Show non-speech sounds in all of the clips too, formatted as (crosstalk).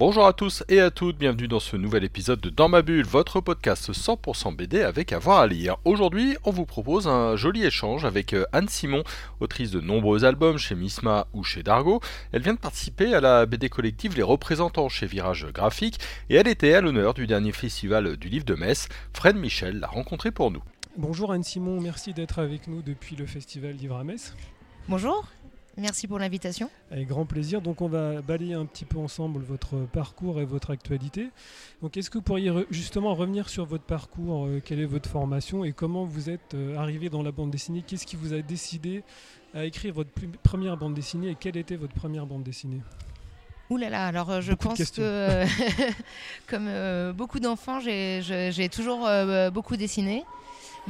Bonjour à tous et à toutes, bienvenue dans ce nouvel épisode de Dans ma bulle, votre podcast 100% BD avec avoir à lire. Aujourd'hui, on vous propose un joli échange avec euh, Anne Simon, autrice de nombreux albums chez Misma ou chez Dargo. Elle vient de participer à la BD collective Les Représentants chez Virage Graphique et elle était à l'honneur du dernier festival du livre de Metz. Fred Michel l'a rencontré pour nous. Bonjour Anne Simon, merci d'être avec nous depuis le festival Livre à Metz. Bonjour. Merci pour l'invitation. Avec grand plaisir. Donc on va balayer un petit peu ensemble votre parcours et votre actualité. Donc est-ce que vous pourriez justement revenir sur votre parcours euh, Quelle est votre formation et comment vous êtes euh, arrivé dans la bande dessinée? Qu'est-ce qui vous a décidé à écrire votre première bande dessinée et quelle était votre première bande dessinée? Ouh là là, alors euh, je pense que (laughs) comme beaucoup d'enfants, j'ai toujours beaucoup dessiné.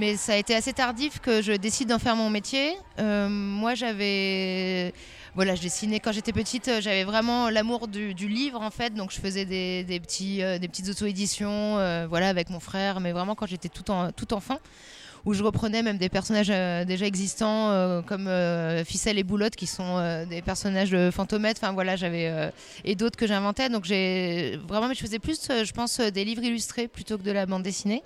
Mais ça a été assez tardif que je décide d'en faire mon métier. Euh, moi, j'avais. Voilà, je dessinais. Quand j'étais petite, euh, j'avais vraiment l'amour du, livre en fait, donc je faisais des, petits, euh, des petites auto-éditions voilà, avec mon frère, mais vraiment quand j'étais tout, en, tout enfant où je reprenais même des personnages déjà existants comme Ficelle et Boulotte qui sont des personnages de Fantomètre enfin voilà j'avais et d'autres que j'inventais. Donc j'ai vraiment mais je faisais plus je pense des livres illustrés plutôt que de la bande dessinée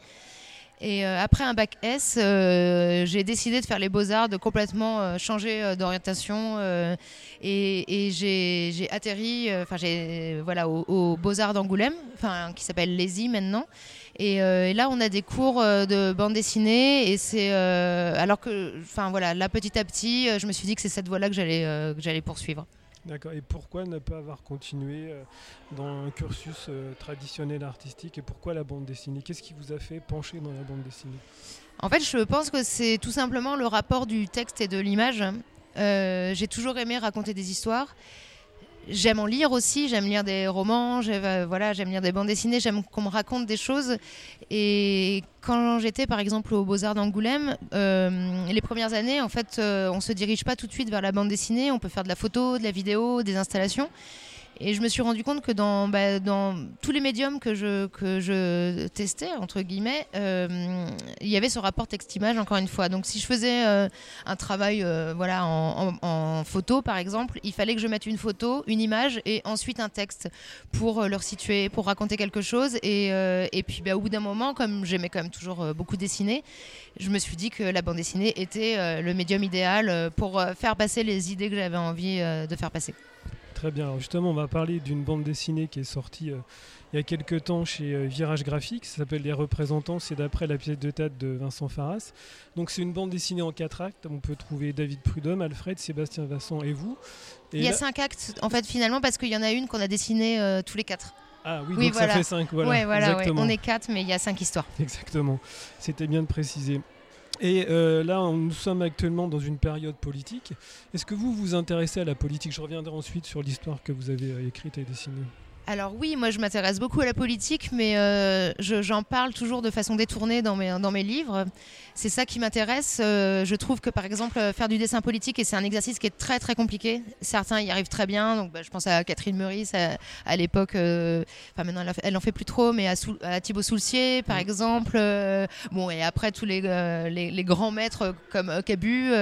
et euh, après un bac S, euh, j'ai décidé de faire les beaux-arts, de complètement euh, changer d'orientation. et, j'ai atterri enfin, voilà, aux, beaux-arts d'Angoulême, qui s'appelle Lazy maintenant. Et, là, on a des cours de bande dessinée. Et c'est alors que, voilà, là petit à petit, je me suis dit que c'est cette voie-là que j'allais poursuivre. D'accord. Et pourquoi ne pas avoir continué euh, dans un cursus euh, traditionnel artistique et pourquoi la bande dessinée? Qu'est-ce qui vous a fait pencher dans la bande dessinée? En fait, je pense que c'est tout simplement le rapport du texte et de l'image. Euh, j'ai toujours aimé raconter des histoires j'aime en lire aussi, j'aime lire des romans, euh, voilà, j'aime lire des bandes dessinées, j'aime qu'on me raconte des choses. Et quand j'étais par exemple au Beaux-Arts d'Angoulême, euh, les premières années, en fait, euh, on se dirige pas tout de suite vers la bande dessinée, on peut faire de la photo, de la vidéo, des installations. Et je me suis rendu compte que dans, bah, tous les médiums que je, testais, entre guillemets, euh, il y avait ce rapport texte-image, encore une fois. Donc si je faisais euh, un travail euh, voilà, en, photo, par exemple, il fallait que je mette une photo, une image et ensuite un texte pour leur situer, pour raconter quelque chose. Et, et puis bah, au bout d'un moment, comme j'aimais quand même toujours beaucoup dessiner, je me suis dit que la bande dessinée était le médium idéal pour faire passer les idées que j'avais envie de faire passer. Très bien. justement, on va parler d'une bande dessinée qui est sortie euh, il y a quelques temps chez euh, Virage Graphique. Ça s'appelle Les Représentants. C'est d'après la pièce de théâtre de Vincent Farras. Donc, c'est une bande dessinée en quatre actes. On peut trouver David Prudhomme, Alfred, Sébastien Vincent et vous. il y a cinq actes, en fait, finalement, parce qu'il y en a une qu'on a dessinée euh, tous les quatre. Ah oui, donc ça fait cinq. Voilà, voilà on est quatre, mais il y a cinq histoires. Exactement. C'était bien de préciser. Et euh, là, nous sommes actuellement dans une période politique. Est-ce que vous vous intéressez à la politique? Je reviendrai ensuite sur l'histoire que vous avez euh, écrite et dessinée. Alors oui, moi je m'intéresse beaucoup à la politique, mais euh, j'en parle toujours de façon détournée dans mes, dans mes livres. C'est ça qui m'intéresse. Euh, je trouve que par exemple faire du dessin politique, et c'est un exercice qui est très très compliqué. Certains y arrivent très bien. Donc bah, je pense à Catherine Meurice à, l'époque. Euh, enfin maintenant elle, n'en en fait plus trop, mais à, Thibaut Soulcier par exemple. bon et après tous les, les, grands maîtres comme Cabu.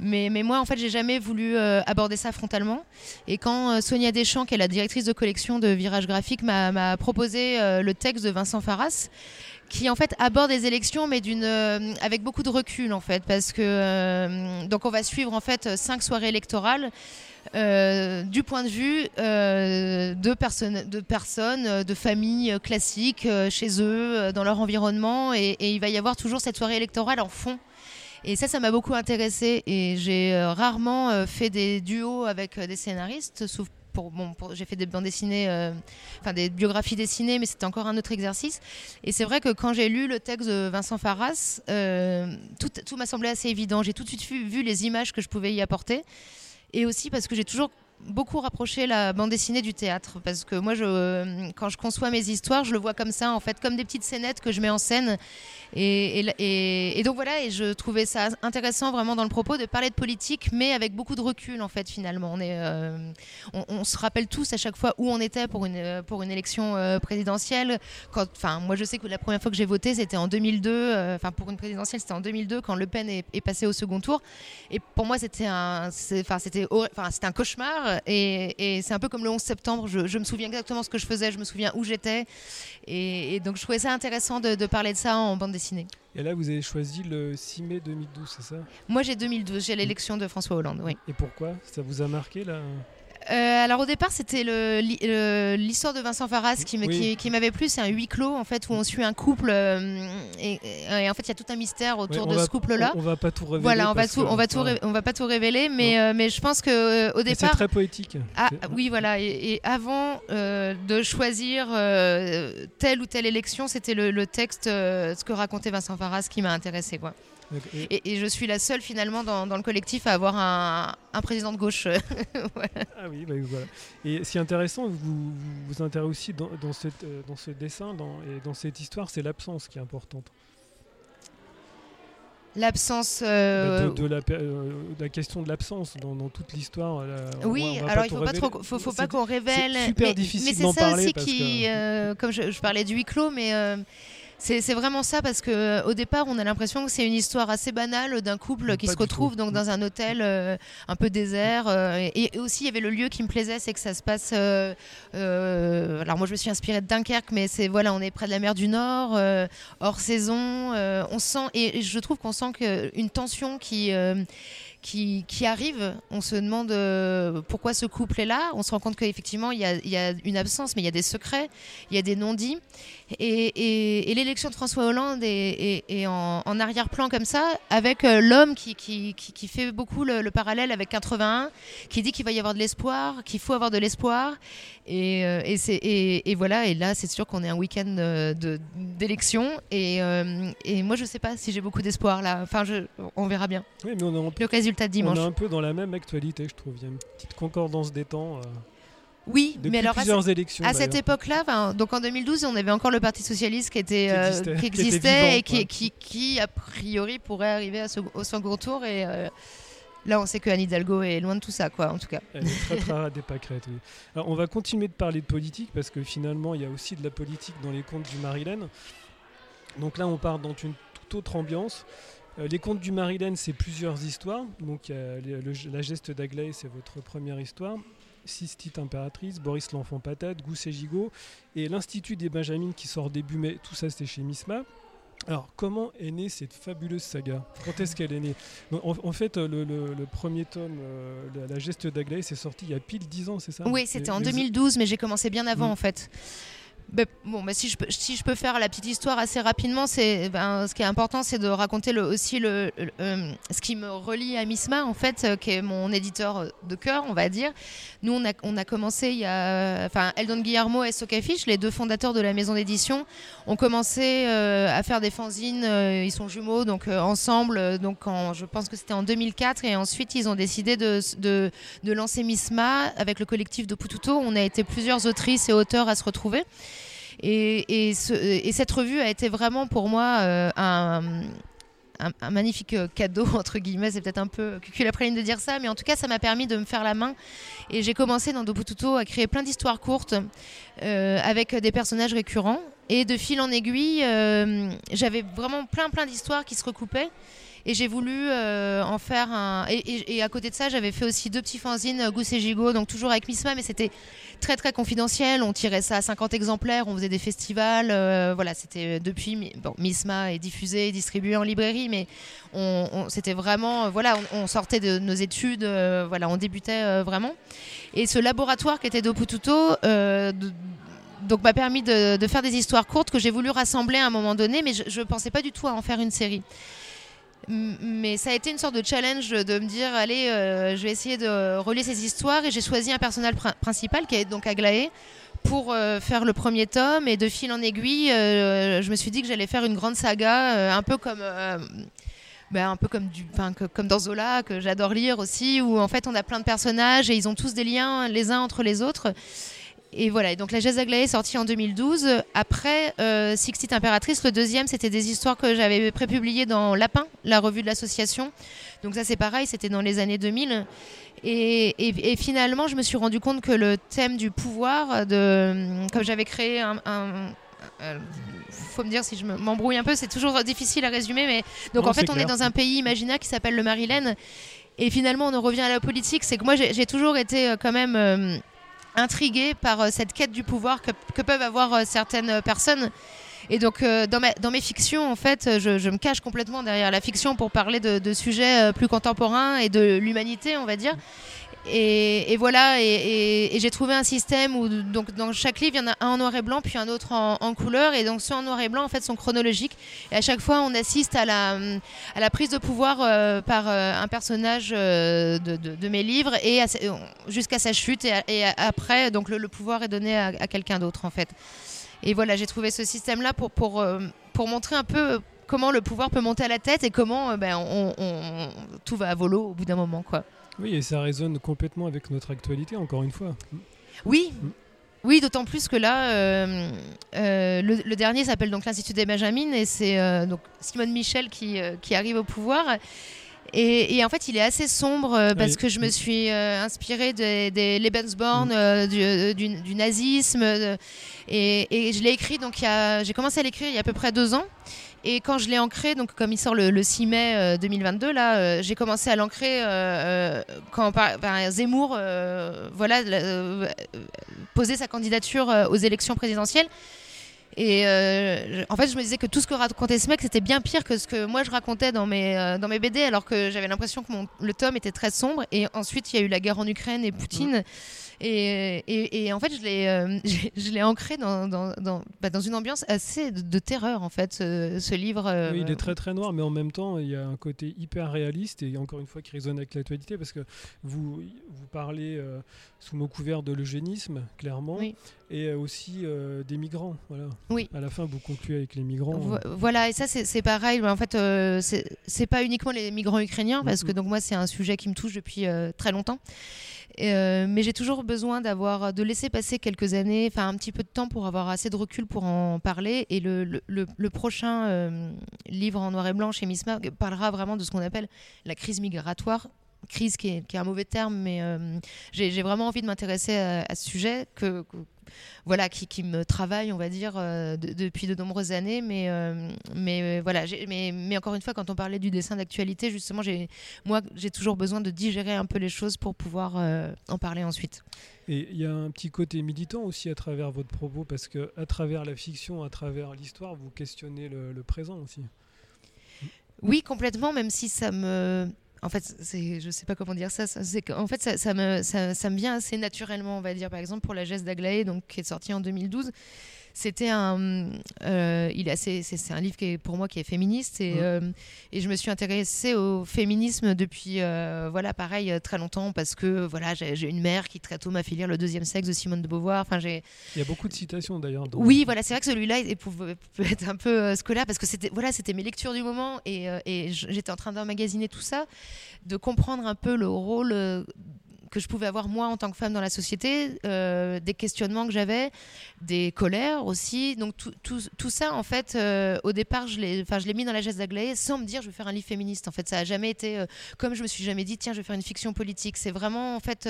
mais, mais moi en fait j'ai jamais voulu aborder ça frontalement. Et quand Sonia Deschamps, qui est la directrice de collection de Virage Graphique m'a proposé euh, le texte de Vincent Farras qui en fait aborde les élections mais d'une euh, avec beaucoup de recul en fait parce que euh, donc on va suivre en fait cinq soirées électorales du point de vue de, personnes, de personnes, de familles classiques chez eux, dans leur environnement, et, et, il va y avoir toujours cette soirée électorale en fond. Et ça, ça m'a beaucoup intéressé, et j'ai rarement fait des duos avec des scénaristes, sauf bon, j'ai fait des bandes dessinées, euh, enfin des biographies dessinées, mais c'était encore un autre exercice. Et c'est vrai que quand j'ai lu le texte de Vincent Farras, euh, tout, m'a semblé assez évident. J'ai tout de suite vu, les images que je pouvais y apporter, et aussi parce que j'ai toujours beaucoup rapproché la bande dessinée du théâtre parce que moi, je, quand je conçois mes histoires, je le vois comme ça, en fait, comme des petites scénettes que je mets en scène. Et, donc voilà, et je trouvais ça intéressant vraiment dans le propos de parler de politique, mais avec beaucoup de recul en fait finalement. On, est, euh, on, se rappelle tous à chaque fois où on était pour une, pour une élection euh, présidentielle. Quand, moi je sais que la première fois que j'ai voté c'était en 2002, euh, enfin pour une présidentielle c'était en 2002 quand Le Pen est, passé au second tour. Et pour moi c'était un, c'était un cauchemar. Et, et c'est un peu comme le 11 septembre. Je, je, me souviens exactement ce que je faisais, je me souviens où j'étais. Et, donc je trouvais ça intéressant de, de parler de ça en bande dessinée. Et là, vous avez choisi le 6 mai 2012, c'est ça? Moi, j'ai 2012, j'ai l'élection de François Hollande, oui. Et pourquoi? Ça vous a marqué là? Euh, alors au départ c'était l'histoire de Vincent Farras qui, oui. qui, qui m'avait plu, c'est un huis clos en fait où on suit un couple euh, et, et, en fait il y a tout un mystère autour ouais, de va, ce couple-là. On, on, va pas tout révéler. Voilà, on va tout, on va tout, on va pas tout révéler, mais euh, mais je pense que au départ. C'est très poétique. Ah, oui voilà, et, et avant de choisir telle ou telle élection, c'était le, le, texte, ce que racontait Vincent Farras qui m'a intéressé quoi. Et, et, je suis la seule finalement dans, dans le collectif à avoir un, un président de gauche. (laughs) voilà. Ah oui, bah voilà. Et c'est intéressant, vous vous intéressez aussi dans, dans, cette, dans ce dessin dans, et dans cette histoire, c'est l'absence qui est importante. L'absence. Euh... De, de, la, euh, la, question de l'absence dans, dans, toute l'histoire. Oui, alors il ne faut, pas, trop, faut, faut pas qu'on révèle. C'est super mais, difficile Mais c'est ça aussi qui. Que... Euh, comme je, je, parlais du huis clos, mais euh, c'est vraiment ça parce que euh, au départ on a l'impression que c'est une histoire assez banale d'un couple qui se retrouve tout. donc dans un hôtel euh, un peu désert euh, et, et, aussi il y avait le lieu qui me plaisait c'est que ça se passe euh, alors moi je me suis inspirée de Dunkerque mais c'est voilà on est près de la mer du Nord hors saison on sent et, et, je trouve qu'on sent qu'une tension qui qui, qui, arrive, on se demande euh, pourquoi ce couple est là. On se rend compte qu'effectivement, il, il y, a une absence, mais il y a des secrets, il y a des non-dits. Et, et, et l'élection de François Hollande est, est en, en arrière-plan comme ça, avec euh, l'homme qui, qui, qui, fait beaucoup le, le, parallèle avec 81, qui dit qu'il va y avoir de l'espoir, qu'il faut avoir de l'espoir. Et, euh, et, voilà, et là, c'est sûr qu'on est un week-end d'élection. Et, euh, moi, je sais pas si j'ai beaucoup d'espoir là. Enfin, je, on verra bien. Oui, mais on est en... Le résultat de dimanche. On est un peu dans la même actualité, je trouve. Il y a une petite concordance des temps. Euh... Oui, Depuis mais alors plusieurs à, élections, à cette époque-là, donc en 2012, on avait encore le Parti socialiste qui était qui existait, euh, qui existait vivant, et qui, ouais. qui, qui, a priori pourrait arriver à ce, au second tour et euh, Là, on sait que Anne Hidalgo est loin de tout ça, quoi, en tout cas. Elle est très, très des pâquerettes, oui. Alors, on va continuer de parler de politique parce que finalement, il y a aussi de la politique dans les contes du Marilyn. Donc là, on part dans une toute autre ambiance. Euh, les contes du Marilyn, c'est plusieurs histoires. Donc, le, le, la geste d'Aglaé, c'est votre première histoire. Sistite impératrice, Boris l'enfant patate, Gousse et Gigot, et l'Institut des Benjamines qui sort début mai. Tout ça, c'était chez Misma. Alors, comment est née cette fabuleuse saga? Quand est-ce qu'elle est née? En, en, fait, le, le, le, premier tome, euh, la, la, geste d'Aglaé, c'est sorti il y a pile 10 ans, c'est ça? Oui, c'était en 2012, mais j'ai commencé bien avant, Mm. en fait. Ben, bon, ben, si, je peux, si je peux faire la petite histoire assez rapidement, c'est ben, ce qui est important, c'est de raconter aussi le, euh, ce qui me relie à Misma, en fait, euh, qui est mon éditeur de cœur, on va dire. Nous, on a, on a commencé il y a, enfin, Eldon Guillermo et Socafiche, les deux fondateurs de la maison d'édition, ont commencé euh, à faire des fanzines. ils sont jumeaux, donc ensemble. Donc, en, je pense que c'était en 2004, et ensuite ils ont décidé de, de, de lancer Misma avec le collectif de Pututo. On a été plusieurs autrices et auteurs à se retrouver. Et, et, ce, et, cette revue a été vraiment pour moi euh, un, magnifique cadeau, (laughs) entre guillemets. C'est peut-être un peu cuculapraline de dire ça, mais en tout cas, ça m'a permis de me faire la main. Et j'ai commencé dans Dopututo à créer plein d'histoires courtes euh, avec des personnages récurrents. Et de fil en aiguille, euh, j'avais vraiment plein, plein d'histoires qui se recoupaient. Et j'ai voulu euh, en faire un. Et, à côté de ça, j'avais fait aussi deux petits fanzines, Gousse et Gigot, donc toujours avec Misma, mais c'était très très confidentiel. On tirait ça à 50 exemplaires, on faisait des festivals. Euh, voilà, c'était depuis. Bon, Misma est diffusé, distribué en librairie, mais on, c'était vraiment. Voilà, on, sortait de nos études, euh, voilà, on débutait euh, vraiment. Et ce laboratoire qui était d'Opututo, euh, donc m'a permis de, faire des histoires courtes que j'ai voulu rassembler à un moment donné, mais je ne pensais pas du tout à en faire une série mais ça a été une sorte de challenge de me dire allez euh, je vais essayer de relier ces histoires et j'ai choisi un personnage pr principal qui est donc Aglaé pour euh, faire le premier tome et de fil en aiguille euh, je me suis dit que j'allais faire une grande saga un peu comme ben, un peu comme, du, que, comme dans Zola, que j'adore lire aussi, où en fait on a plein de personnages et ils ont tous des liens les uns entre les autres. Et voilà, et donc la Jazz Aglaé est sortie en 2012. Après, euh, Sixtite Impératrice, le deuxième, c'était des histoires que j'avais prépubliées dans Lapin, la revue de l'association. Donc ça c'est pareil, c'était dans les années 2000. Et, finalement, je me suis rendu compte que le thème du pouvoir, de, comme j'avais créé un, faut me dire si je m'embrouille un peu, c'est toujours difficile à résumer, mais donc en fait on est dans un pays imaginaire qui s'appelle le Maryland, et finalement on en revient à la politique, c'est que moi j'ai toujours été euh, quand même euh, intriguée par euh, cette quête du pouvoir que, peuvent avoir certaines personnes. Et donc, dans, dans, mes fictions, en fait, je, me cache complètement derrière la fiction pour parler de sujets plus contemporains et de l'humanité, on va dire. Et, voilà, et, j'ai trouvé un système où donc dans chaque livre, il y en a un en noir et blanc, puis un autre en, couleur. Et donc ceux en noir et blanc, en fait, sont chronologiques. Et à chaque fois, on assiste à la, prise de pouvoir euh, par euh, un personnage euh, de, mes livres, et jusqu'à sa chute. Et, après, donc le, pouvoir est donné à, quelqu'un d'autre, en fait. Et voilà, j'ai trouvé ce système-là pour, pour, pour montrer un peu comment le pouvoir peut monter à la tête et comment ben, on, tout va à volo au bout d'un moment, quoi. Oui, et ça résonne complètement avec notre actualité, encore une fois. Oui. Mm. Oui, d'autant plus que là, euh, euh, le, dernier s'appelle donc l'Institut des Benjamines et c'est euh, donc Simone Michel qui, qui, arrive au pouvoir. Et, en fait, il est assez sombre parce que je me suis inspirée des, des Lebensborn, mm. du, du, nazisme. et, et, je l'ai écrit, donc j'ai commencé à l'écrire il y a à peu près deux ans. Et quand je l'ai ancré, donc comme il sort le, 6 mai 2022, euh, là, euh, j'ai commencé à l'ancrer euh, quand Zemmour, voilà, posait sa candidature aux élections présidentielles. Et en fait, je me disais que tout ce que racontait ce mec, c'était bien pire que ce que moi je racontais dans mes, dans mes BD, alors que j'avais l'impression que le tome était très sombre. Et ensuite, il y a eu la guerre en Ukraine et Poutine. Et, en fait, je l'ai, euh, (laughs) je l'ai ancré dans, dans, bah, dans, une ambiance assez de, terreur, en fait, ce, livre. Euh, oui, il est très très noir, mais en même temps, il y a un côté hyper réaliste et encore une fois qui résonne avec l'actualité parce que vous, vous parlez euh, sous mot couvert de l'eugénisme, clairement, et aussi des migrants. Voilà. Oui. À la fin, vous concluez avec les migrants. voilà, et ça, c'est, pareil. En fait, c'est, c'est pas uniquement les migrants ukrainiens, parce que donc moi, c'est un sujet qui me touche depuis très longtemps. Euh, mais j'ai toujours besoin d'avoir de laisser passer quelques années, enfin un petit peu de temps pour avoir assez de recul pour en parler. Et le, prochain euh, livre en noir et blanc chez Misma parlera vraiment de ce qu'on appelle la crise migratoire. Crise qui est, qui est un mauvais terme, mais euh, j'ai vraiment envie de m'intéresser à, à, ce sujet que, voilà, qui, me travaille, on va dire, euh, depuis de nombreuses années. Mais, euh, mais euh, voilà, mais, mais, encore une fois, quand on parlait du dessin d'actualité, justement, moi, j'ai toujours besoin de digérer un peu les choses pour pouvoir en parler ensuite. Et il y a un petit côté militant aussi à travers votre propos, parce que à travers la fiction, à travers l'histoire, vous questionnez le présent aussi. Oui, complètement, même si ça me en fait, c'est, je sais pas comment dire ça. en fait, ça, me, ça, me vient assez naturellement, on va dire. Par exemple, pour la geste d'Aglaé, donc qui est sortie en 2012, c'était un, euh, il c'est, un livre qui est pour moi qui est féministe et, euh, et je me suis intéressée au féminisme depuis euh, voilà pareil très longtemps parce que voilà j'ai, une mère qui très tôt m'a fait lire le deuxième sexe de Simone de Beauvoir. Enfin j'ai. Il y a beaucoup de citations d'ailleurs. Oui voilà c'est vrai que celui-là peut, peut être un peu scolaire parce que c'était voilà c'était mes lectures du moment et, et j'étais en train d'emmagasiner tout ça, de comprendre un peu le rôle que je pouvais avoir moi en tant que femme dans la société, euh, des questionnements que j'avais, des colères aussi. Donc tout, tout, tout ça, en fait, euh, au départ, je l'ai mis dans la geste d'Aglaé sans me dire je vais faire un livre féministe. En fait, ça a jamais été euh, comme je me suis jamais dit tiens, je vais faire une fiction politique. C'est vraiment, en fait,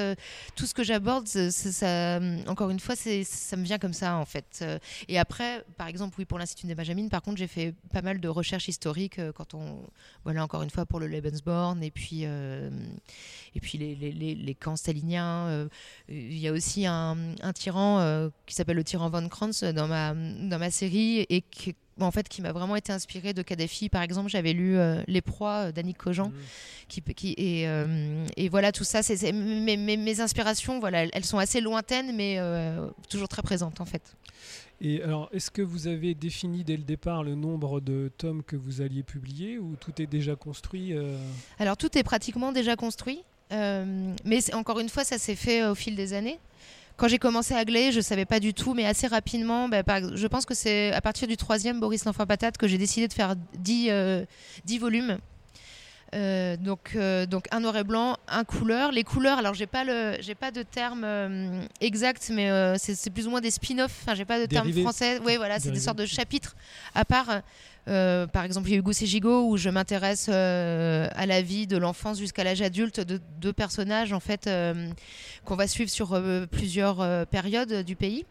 tout ce que j'aborde, ça, encore une fois, ça me vient comme ça, en fait. et après, par exemple, oui, pour l'Institut des Benjamines, par contre, j'ai fait pas mal de recherches historiques quand on, voilà, encore une fois, pour le Lebensborn et puis, et puis les, les, les, les camps stalinien. Euh, il y a aussi un, tyran euh, qui s'appelle le tyran von Kranz dans ma, dans ma série et qui, en fait, qui m'a vraiment été inspiré de Kadhafi. Par exemple, j'avais lu euh, Les Proies d'Annick Cogent. Mmh. Qui, qui, et, et, voilà, tout ça, c'est, mes, mes, inspirations, voilà, elles sont assez lointaines, mais toujours très présentes, en fait. Et alors, est-ce que vous avez défini dès le départ le nombre de tomes que vous alliez publier ou tout est déjà construit Alors, tout est pratiquement déjà construit. Euh, mais encore une fois, ça s'est fait euh, au fil des années. Quand j'ai commencé à glayer, je ne savais pas du tout, mais assez rapidement, bah, je pense que c'est à partir du troisième Boris l'enfant patate que j'ai décidé de faire 10, 10 euh, volumes. Euh, donc, euh, donc un noir et blanc, un couleur. Les couleurs, alors j'ai pas le, j'ai pas de terme euh, exact, mais c'est, plus ou moins des spin-offs. Enfin, j'ai pas de terme français. Oui, voilà, c'est des sortes de chapitres à part. Par exemple, il y a Hugo Ségigo où je m'intéresse à la vie de l'enfance jusqu'à l'âge adulte de deux personnages en fait qu'on va suivre sur plusieurs périodes du pays.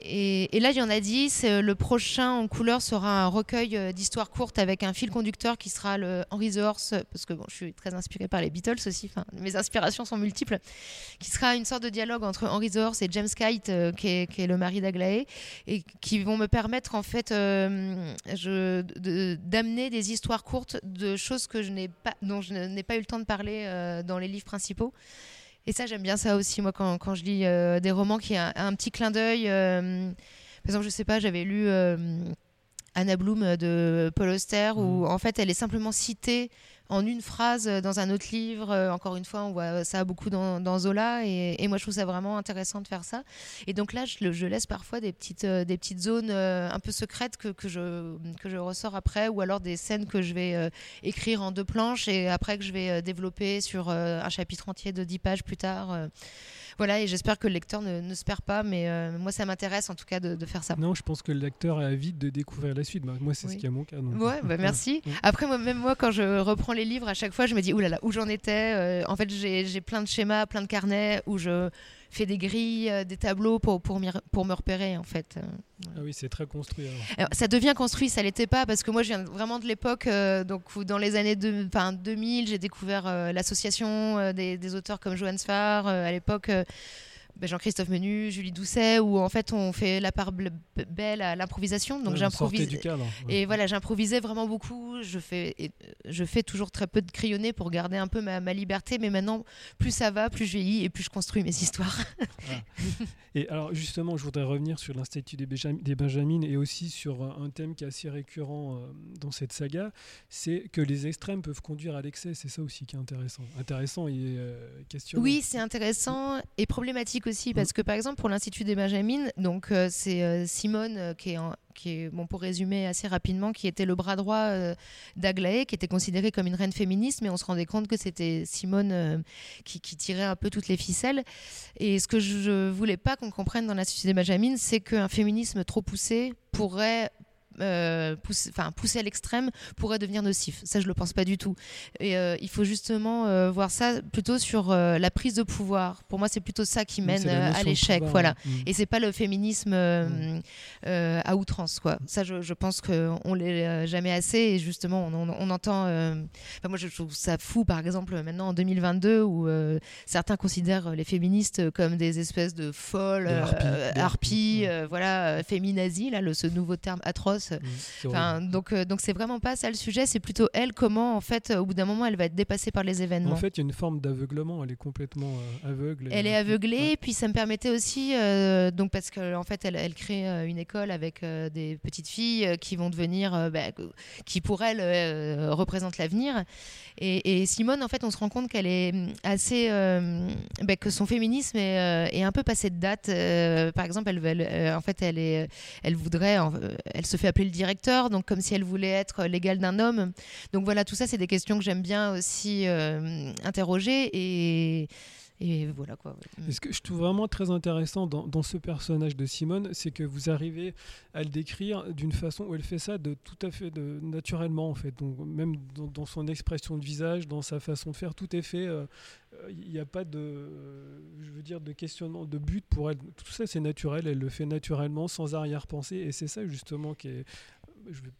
Et, là, il y en a dix. Euh, Le prochain en couleur sera un recueil euh, d'histoires courtes avec un fil conducteur qui sera le Henry the Horse, parce que bon, je suis très inspirée par les Beatles aussi. Mes inspirations sont multiples. Qui sera une sorte de dialogue entre Henry the Horse et James Kite, euh, qui, est, le mari d'Aglaé, et qui vont me permettre en fait d'amener des histoires courtes de choses que je pas, dont je n'ai pas eu le temps de parler dans les livres principaux. Et ça, j'aime bien ça aussi, moi, quand, quand je lis euh, des romans qui un, un petit clin d'œil. euh, par exemple, je sais pas, j'avais lu euh, Anna Bloom de Paul Auster, où en fait, elle est simplement citée en une phrase dans un autre livre. Euh, encore une fois, on voit ça beaucoup dans, dans Zola, et, et moi, je trouve ça vraiment intéressant de faire ça. Et donc là, je, laisse parfois des petites, euh, des petites zones euh, un peu secrètes que, que, je, que je ressors après, ou alors des scènes que je vais euh, écrire en deux planches et après que je vais euh, développer sur euh, un chapitre entier de 10 pages plus tard. Voilà, et j'espère que le lecteur ne, ne se perd pas, mais euh, moi, ça m'intéresse en tout cas de, de faire ça. Non, je pense que le lecteur est avide de découvrir la suite. Bah, moi, c'est Oui. ce qui est mon cas. donc. Ouais, bah (laughs) merci. Après, moi, même moi, quand je reprends les livres, à chaque fois, je me dis, oulala, où j'en étais Euh, En fait, j'ai j'ai plein de schémas, plein de carnets où je fais des grilles, euh, des tableaux pour, pour, me repérer, en fait. Euh, Ah oui, c'est très construit. alors. Alors, ça devient construit, ça l'était pas, parce que moi, je viens vraiment de l'époque, euh, donc où dans les années de, enfin, 2000, j'ai découvert euh, l'association euh, des, des auteurs comme Johannes Farr, euh, à l'époque. Euh, ben, Jean-Christophe Menu, Julie Doucet, où en fait on fait la part belle à l'improvisation. Donc Ouais, j'improvise. cadre. Et voilà, j'improvisais vraiment beaucoup. Je fais, euh, je fais toujours très peu de crayonné pour garder un peu ma, ma liberté. Mais maintenant, plus ça va, plus je vieillis et plus je construis mes histoires. (laughs) Et alors justement, je voudrais revenir sur l'Institut des, Benjam- des Benjamines et aussi sur un un thème qui est assez récurrent euh, dans cette saga, c'est que les extrêmes peuvent conduire à l'excès. C'est ça aussi qui est intéressant. Intéressant et euh, questionnant. Oui, c'est intéressant et problématique aussi Mm. parce que par exemple pour l'Institut des Benjamines, donc euh, c'est euh, Simone euh, qui est, en- qui est bon pour résumer assez rapidement, qui était le bras droit euh, d'Aglaé, qui était considérée comme une reine féministe, mais on se rendait compte que c'était Simone euh, qui, qui tirait un peu toutes les ficelles. Et ce que je voulais pas qu'on comprenne dans l'Institut des Benjamines, c'est qu'un féminisme trop poussé pourrait euh, enfin, pousser à l'extrême pourrait devenir nocif. Ça, je le pense pas du tout. Et euh, il faut justement euh, voir ça plutôt sur euh, la prise de pouvoir. Pour moi, c'est plutôt ça qui mène à l'échec. Voilà. ouais. Mm. Et c'est pas le féminisme Mm. à outrance, quoi. Ça, je, je pense qu'on l'est euh, jamais assez. Et justement, on, on- on entend. enfin, moi, je trouve ça fou, par exemple, maintenant en 2022, où certains considèrent les féministes comme des espèces de folles harpies, voilà, féminazis, là, le, ce nouveau terme atroce. Mm, Enfin, horrible. donc, euh, donc c'est vraiment pas ça le sujet. C'est plutôt elle comment, en fait, au bout d'un moment, elle va être dépassée par les événements. En fait, il y a une forme d'aveuglement. Elle est complètement euh, aveugle. Elle est aveuglée, Ouais. puis ça me permettait aussi, euh, donc parce qu'en en fait, elle, elle crée euh, une école avec euh, des petites filles euh, qui vont devenir, euh, bah, que- qui pour elle euh, représentent l'avenir. Et, et Simone, en fait, on se rend compte qu'elle est hum, assez, euh, bah, que son féminisme est, euh, est un peu passé de date. Euh, par exemple, elle, elle, euh, en fait, elle est, elle voudrait, euh, elle se fait le directeur, donc comme si elle voulait être l'égale d'un homme. Donc voilà, tout ça, c'est des questions que j'aime bien aussi euh, interroger et et voilà quoi. ouais. Et ce que je trouve vraiment très intéressant dans, dans ce personnage de Simone, c'est que vous arrivez à le décrire d'une façon où elle fait ça de tout à fait de, naturellement en fait. Donc même dans, dans son expression de visage, dans sa façon de faire, tout est fait. euh, Il n'y a pas de, je veux dire, de questionnement, de but pour elle. Tout ça c'est naturel. Elle le fait naturellement, sans arrière-pensée. Et c'est ça justement qui est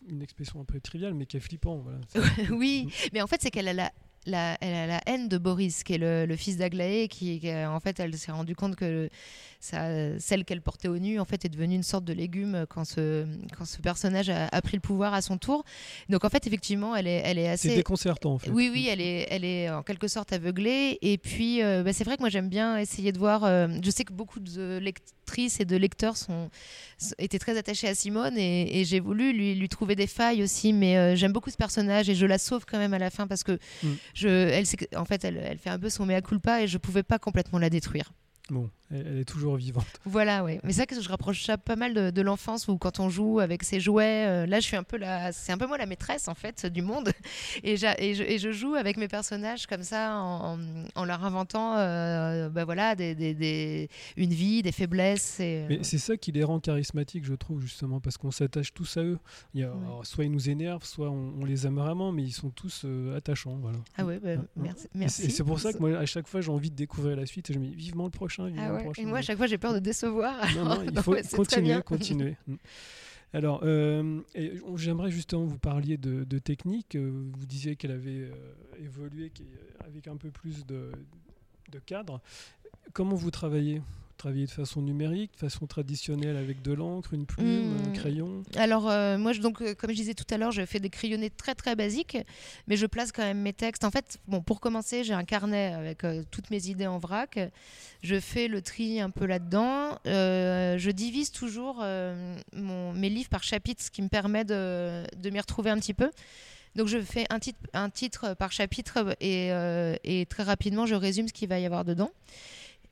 une expression un peu triviale, mais qui est flippant. Voilà. (laughs) Oui, mais en fait, c'est qu'elle a la, la- la haine de Boris, qui est le, le fils d'Aglaé, qui, qui, euh, en fait, elle s'est rendue compte que ça, celle qu'elle portait au nu, en fait, est devenue une sorte de légume quand ce, quand ce personnage a, a pris le pouvoir à son tour. Donc, en fait, effectivement, elle est, elle est C'est assez. déconcertant en fait. Oui, oui, elle est, elle est en quelque sorte aveuglée. Et puis, euh, bah, c'est vrai que moi, j'aime bien essayer de voir. euh, je sais que beaucoup de lectrices et de lecteurs sont, étaient très attachés à Simone et, et j'ai voulu lui, lui trouver des failles aussi. Mais euh, j'aime beaucoup ce personnage et je la sauve quand même à la fin parce que Mm. je, elle, c'est en fait, elle, elle fait un peu son mea culpa et je pouvais pas complètement la détruire. Bon, elle, est toujours vivante. Voilà, oui. Mais c'est ça que je rapproche ça pas mal de, de l'enfance où quand on joue avec ses jouets, euh, là je suis un peu la, c'est un peu moi la maîtresse en fait du monde, (laughs) et, je, et je joue avec mes personnages comme ça en, en leur inventant, euh, bah voilà, des, des- des- une vie, des faiblesses. Et, euh, Mais c'est ça qui les rend charismatiques, je trouve, justement, parce qu'on s'attache tous à eux. Il y a, Ouais. alors, soit ils nous énervent, soit on, on les aime vraiment, mais ils sont tous euh, attachants. Voilà. ah ouais, bah, Ouais. merci. Et c'est pour ça que (laughs) moi, à chaque fois, j'ai envie de découvrir la suite et je me dis vivement le prochain, Ah le ouais. prochain. Et moi à chaque fois j'ai peur de décevoir. Non, non, (laughs) il faut continuer, continuer. (laughs) Mm. Alors, euh, j'aimerais justement vous parliez de, de technique. euh, Vous disiez qu'elle avait euh, évolué avec un peu plus de, de cadre. Comment vous travaillez? Travaillez de façon numérique, de façon traditionnelle avec de l'encre, une plume, un Mm. crayon Alors euh, moi, je, donc, euh, comme je disais tout à l'heure, je fais des crayonnés très très basiques, mais je place quand même mes textes. En fait, bon, pour commencer, j'ai un carnet avec euh, toutes mes idées en vrac. Je fais le tri un peu là-dedans. Je divise toujours mon- mes livres par chapitre, ce qui me permet de, de m'y retrouver un petit peu. Donc je fais un titre, un titre par chapitre et, et très rapidement, je résume ce qu'il va y avoir dedans.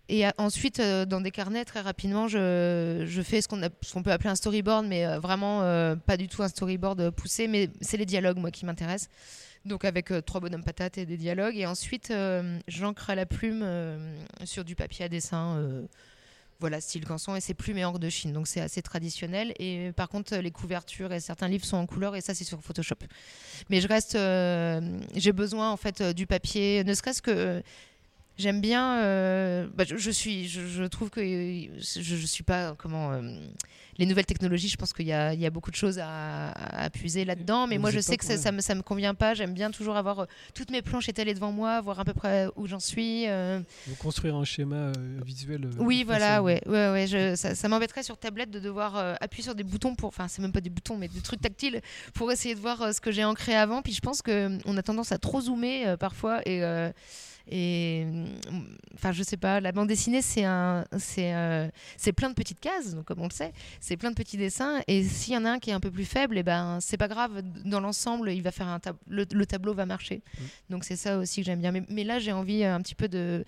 Et ensuite, euh, dans des carnets, très rapidement, je, fais ce qu'on peut appeler un storyboard, mais euh, vraiment euh, pas du tout un storyboard poussé, mais c'est les dialogues, moi, qui m'intéressent. Donc avec euh, trois bonhommes patates et des dialogues. Et ensuite, euh, la plume sur du papier à dessin, voilà, style canson, et c'est plume et encre de Chine. Donc c'est assez traditionnel. Et par contre, les couvertures et certains livres sont en couleur, et ça, c'est sur Photoshop. Mais je reste, j'ai besoin en fait du papier, ne serait-ce que J'aime bien. euh, bah, je, je suis. Je, je trouve que je, je suis pas. Comment. euh, les nouvelles technologies, je pense qu'il y a, il y a beaucoup de choses à, à puiser là-dedans. Mais Vous moi, je sais que ça, ça me, ça me convient pas. J'aime bien toujours avoir euh, toutes mes planches étalées devant moi, voir à peu près où j'en suis. Vous construire un schéma visuel. Oui, façon- voilà, ouais, ouais, ouais. Je, ça ça m'embêterait sur tablette de devoir appuyer sur des boutons pour. Enfin, c'est même pas des boutons, mais des trucs tactiles pour essayer de voir ce que j'ai ancré avant. Puis je pense que on a tendance à trop zoomer parfois et. Et mm, enfin, je sais pas, la bande dessinée, c'est un, c'est, euh, c'est plein de petites cases, donc comme on le sait, c'est plein de petits dessins. Et s'il y en a un qui est un peu plus faible, et ben, c'est pas grave. Dans l'ensemble, il va faire un tab- le, le tableau va marcher. Mm. Donc c'est ça aussi que j'aime bien. Mais, mais là, j'ai envie euh, un petit peu de.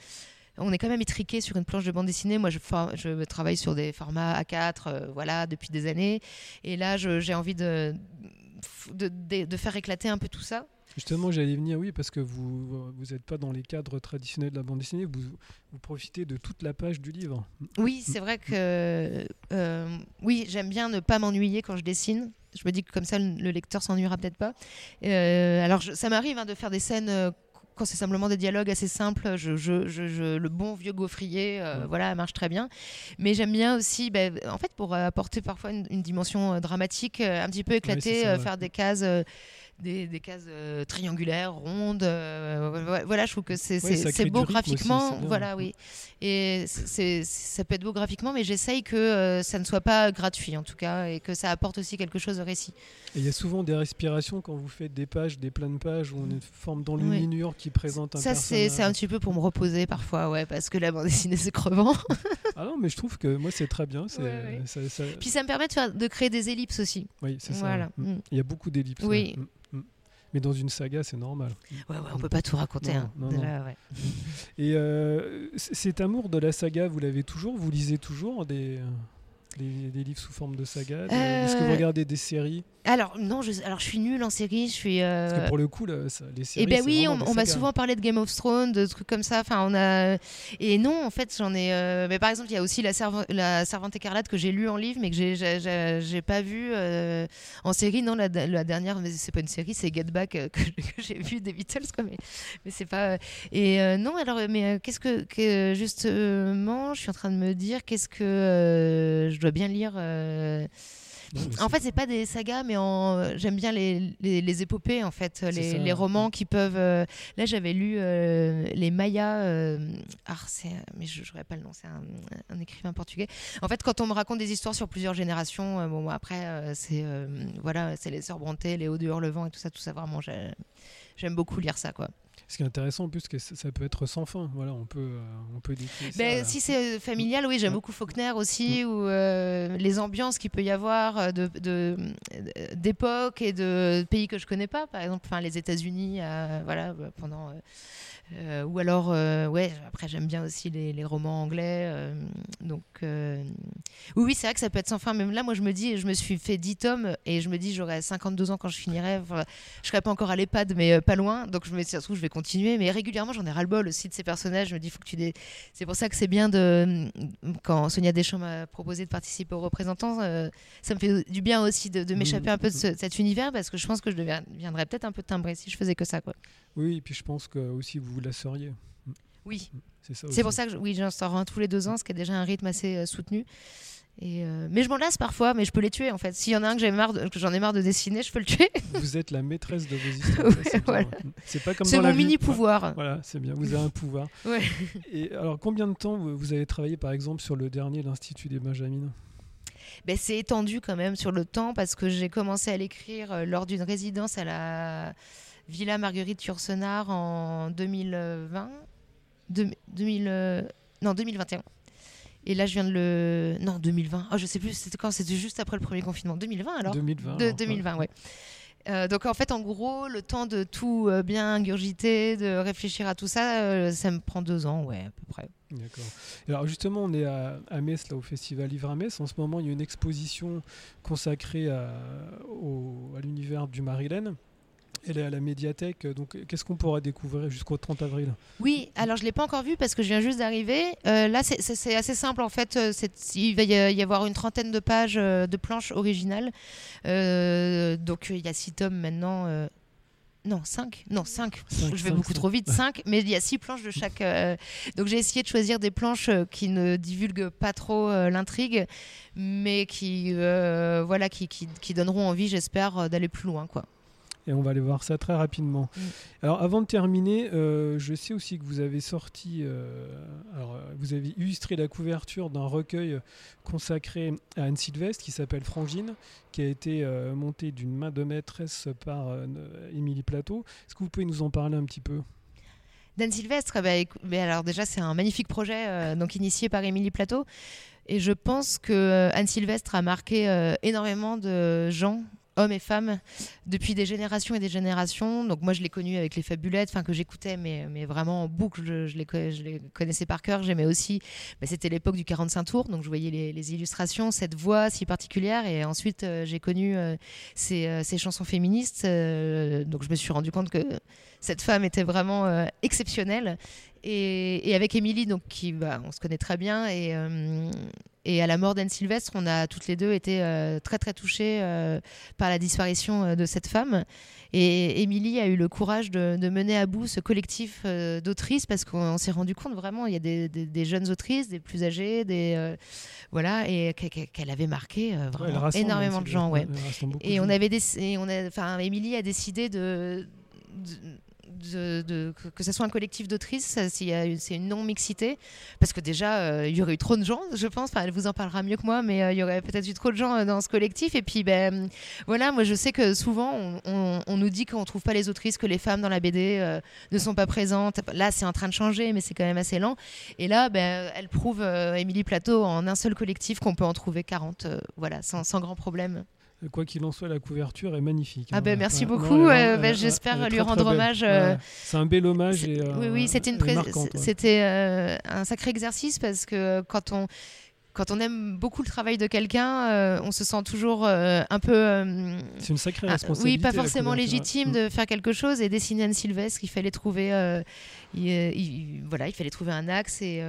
On est quand même étriqué sur une planche de bande dessinée. Moi, je, je travaille sur des formats A4, euh, voilà, depuis des années. Et là, j'ai envie de de, de- de faire éclater un peu tout ça. Justement, j'allais venir, oui, parce que vous vous n'êtes pas dans les cadres traditionnels de la bande dessinée, vous, vous profitez de toute la page du livre. Oui, c'est vrai que euh, oui, j'aime bien ne pas m'ennuyer quand je dessine. Je me dis que comme ça, le le lecteur s'ennuiera peut-être pas. Euh, alors, je- ça m'arrive hein, de faire des scènes euh, quand c'est simplement des dialogues assez simples. Je, je- je- je- le bon vieux gaufrier, euh, Ouais. voilà, marche très bien. Mais j'aime bien aussi, ben, en fait, pour apporter parfois une, une dimension euh, dramatique, euh, un petit peu éclatée, ça, euh, faire des cases. euh, des, des cases euh, triangulaires, rondes, euh, voilà, je trouve que c'est Ouais, ça beau aussi, graphiquement, voilà, oui. Et c'est, ça peut être beau graphiquement, mais j'essaye que euh, ça ne soit pas gratuit en tout cas, et que ça apporte aussi quelque chose au récit. Et il y a souvent des respirations quand vous faites des pages, des pleines pages où on est forme d'enluminure qui présente un Ça, c'est, personnage. c'est un petit peu pour me reposer parfois, ouais, parce que la bande dessinée, c'est crevant. (laughs) Ah non, mais je trouve que moi c'est très bien. c'est- Ouais, ouais. ça- ça- Puis ça me permet de, faire, de créer des ellipses aussi. Oui, c'est ça. Voilà. Mm. Mm. Il y a beaucoup d'ellipses. Oui. ouais. Mais dans une saga, c'est normal. Ouais, ouais, on peut pas tout raconter. Non, hein. non, Déjà, ouais. (laughs) Et euh, cet amour de la saga, vous l'avez toujours Vous lisez toujours des, des, des livres sous forme de saga des- Est-ce que vous Euh, regardez des séries? Alors, non, je, alors, je suis nulle en série. Je suis. euh, Parce que pour le coup, là, ça- les séries. Eh ben oui, on, on m'a souvent parlé de Game of Thrones, de trucs comme ça. Enfin, on a et non, en fait, j'en ai. euh, Mais par exemple, il y a aussi la, Serv- la Servante écarlate que j'ai lu en livre, mais que j'ai- pas vu euh, en série. Non, la, la dernière, mais c'est pas une série, c'est Get Back euh, (laughs) que, j'ai vu des Beatles, quoi. Mais, mais c'est pas. Et euh, non, alors, mais euh, qu'est-ce que, que justement, je suis en train de me dire, qu'est-ce que euh, je dois bien lire. Euh, en fait, c'est pas des sagas, mais en... j'aime bien les, les, les épopées, en fait, les, ça. les romans qui peuvent. euh, Là, j'avais lu euh, les Mayas. euh, Ah, c'est, mais je n'aurais pas le nom. C'est un, un écrivain portugais. En fait, quand on me raconte des histoires sur plusieurs générations, euh, bon, après, euh, c'est euh, voilà, c'est les sœurs Brontë, les Hauts du Hurlevent et tout ça, tout ça. Vraiment, j'ai- j'aime beaucoup lire ça, quoi. Ce qui est intéressant en plus, que ça peut être sans fin. Voilà, on peut, euh, on peut ben, Si c'est familial, oui, j'aime beaucoup Faulkner aussi, ou les ambiances qu'il peut y avoir de, d'époque et de pays que je connais pas, par exemple, enfin les États-Unis, voilà, pendant euh, ou alors, euh, ouais, après j'aime bien aussi les, romans anglais. Euh, donc, oui, oui c'est vrai que ça peut être sans fin. Même là, moi, je me dis, je me suis fait 10 tomes et je me dis, j'aurai 52 ans quand je finirai. je serai pas encore à l'EHPAD, mais pas loin. Donc, je me dis, ça je vais continuer. Mais régulièrement, j'en ai ras-le-bol aussi de ces personnages. Je me dis, faut que tu. Dé... C'est pour ça que c'est bien de. Quand Sonia Deschamps m'a proposé de participer aux représentants, ça me fait du bien aussi de, m'échapper un peu de cet univers parce que je pense que je deviendrais peut-être un peu timbré si je faisais que ça. Quoi. Oui, et puis je pense que aussi vous la seriez. Oui. C'est pour ça que je, oui, j'en sors un tous les deux ans, ce qui est déjà un rythme assez euh, soutenu. Et euh, mais je m'en lasse parfois, mais je peux les tuer en fait. S'il y en a un que, marre que j'en ai marre de dessiner, je peux le tuer. (laughs) Vous êtes la maîtresse de vos (laughs) histoires. c'est pas comme C'est mon mini pouvoir. Voilà, c'est bien. Vous avez un pouvoir. (laughs) Et alors, combien de temps vous avez travaillé par exemple sur le dernier, l'Institut des Benjamines? Ben, c'est étendu quand même sur le temps parce que j'ai commencé à l'écrire euh, lors d'une résidence à la Villa Marguerite Yourcenar en 2020. 2000, euh, non, 2021. Et là, je viens de le. Non, 2020. Oh, je sais plus, c'était quand? C'était juste après le premier confinement. 2020 alors? 2020. De, 2020, ouais. Euh, donc en fait, en gros, le temps de tout euh, bien ingurgiter, de réfléchir à tout ça, ça me prend deux ans, ouais, à peu près. D'accord. Alors justement, on est à, Metz, là, au Festival Livre à Metz. En ce moment, il y a une exposition consacrée à, à l'univers du Marilène. Elle est à la médiathèque, donc qu'est-ce qu'on pourra découvrir jusqu'au 30 avril? Oui, alors je ne l'ai pas encore vue parce que je viens juste d'arriver. Euh, là, c'est assez simple en fait. Euh, il va y avoir une trentaine de pages euh, de planches originales. donc il y a six tomes maintenant. Non, 5 Non, 5. Je vais beaucoup trop vite. (laughs) 5, mais il y a 6 planches de chaque. Donc j'ai essayé de choisir des planches qui ne divulguent pas trop l'intrigue, mais qui, voilà, qui, qui, qui, donneront envie, j'espère, d'aller plus loin. quoi et on va aller voir ça très rapidement. Mm. Alors avant de terminer, euh, je sais aussi que vous avez sorti, euh, alors, vous avez illustré la couverture d'un recueil consacré à Anne Sylvestre qui s'appelle Frangine, qui a été euh, monté d'une main de maîtresse par Émilie Plateau. Est-ce que vous pouvez nous en parler un petit peu? d'Anne Sylvestre, bah, mais alors déjà c'est un magnifique projet donc initié par Émilie Plateau. Et je pense que Anne Sylvestre a marqué énormément de gens hommes et femmes depuis des générations et des générations. Donc moi je l'ai connu avec les Fabulettes, enfin que j'écoutais mais, mais vraiment en boucle, je, les, je les, connaissais par cœur. J'aimais aussi, bah, c'était l'époque du 45 tours, donc je voyais les, illustrations, cette voix si particulière. Et ensuite euh, j'ai connu euh, ces, ces, chansons féministes, euh, donc je me suis rendu compte que cette femme était vraiment exceptionnelle. Et, et, avec Émilie, donc qui, bah, on se connaît très bien et et à la mort d'Anne Sylvestre, on a toutes les deux été euh, très très touchées euh, par la disparition euh, de cette femme. Et Émilie a eu le courage de, mener à bout ce collectif d'autrices parce qu'on s'est rendu compte vraiment, il y a des, jeunes autrices, des plus âgées, des voilà, et qu'elle avait marqué vraiment énormément de gens, ouais. Et on avait, enfin, Émilie a décidé de de, que ce soit un collectif d'autrices, c'est une non-mixité. Parce que déjà, euh, il y aurait eu trop de gens, je pense. Elle vous en parlera mieux que moi, mais euh, il y aurait peut-être eu trop de gens euh, dans ce collectif. Et puis, ben, voilà, moi, je sais que souvent, on, nous dit qu'on ne trouve pas les autrices, que les femmes dans la BD ne sont pas présentes. Là, c'est en train de changer, mais c'est quand même assez lent. Et là, ben, elle prouve, Émilie Plateau, en un seul collectif, qu'on peut en trouver 40, voilà, sans grand problème quoi qu'il en soit, la couverture est magnifique. Ah ben merci beaucoup. Ben, j'espère lui rendre hommage. Euh, c'est un bel hommage. Et, oui, oui, c'était une c'était euh, un sacré exercice parce que quand on quand on aime beaucoup le travail de quelqu'un, euh, on se sent toujours un peu. c'est une sacrée responsabilité. oui, pas forcément légitime de faire quelque chose et dessiner Anne Sylvestre, il fallait trouver, voilà, il fallait trouver un axe et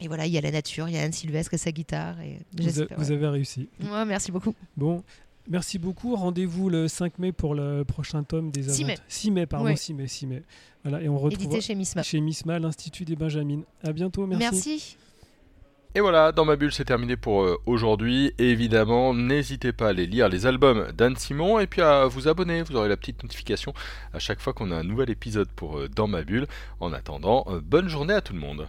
et voilà, il y a la nature, il y a Anne Sylvestre et sa guitare. Et vous, avez réussi. Ouais, merci beaucoup. Bon, merci beaucoup. Rendez-vous le 5 mai pour le prochain tome des 6 mai. 6 mai, pardon, 6 mai, 6 mai. Voilà, et on retrouve Édité chez Misma. Chez Misma, l'Institut des Benjamines. À bientôt, merci. Merci. Et voilà, dans ma bulle, c'est terminé pour euh, aujourd'hui. Évidemment, n'hésitez pas à aller lire les albums d'Anne Simon et puis à vous abonner. Vous aurez la petite notification à chaque fois qu'on a un nouvel épisode pour euh, Dans ma bulle. En attendant, euh, bonne journée à tout le monde.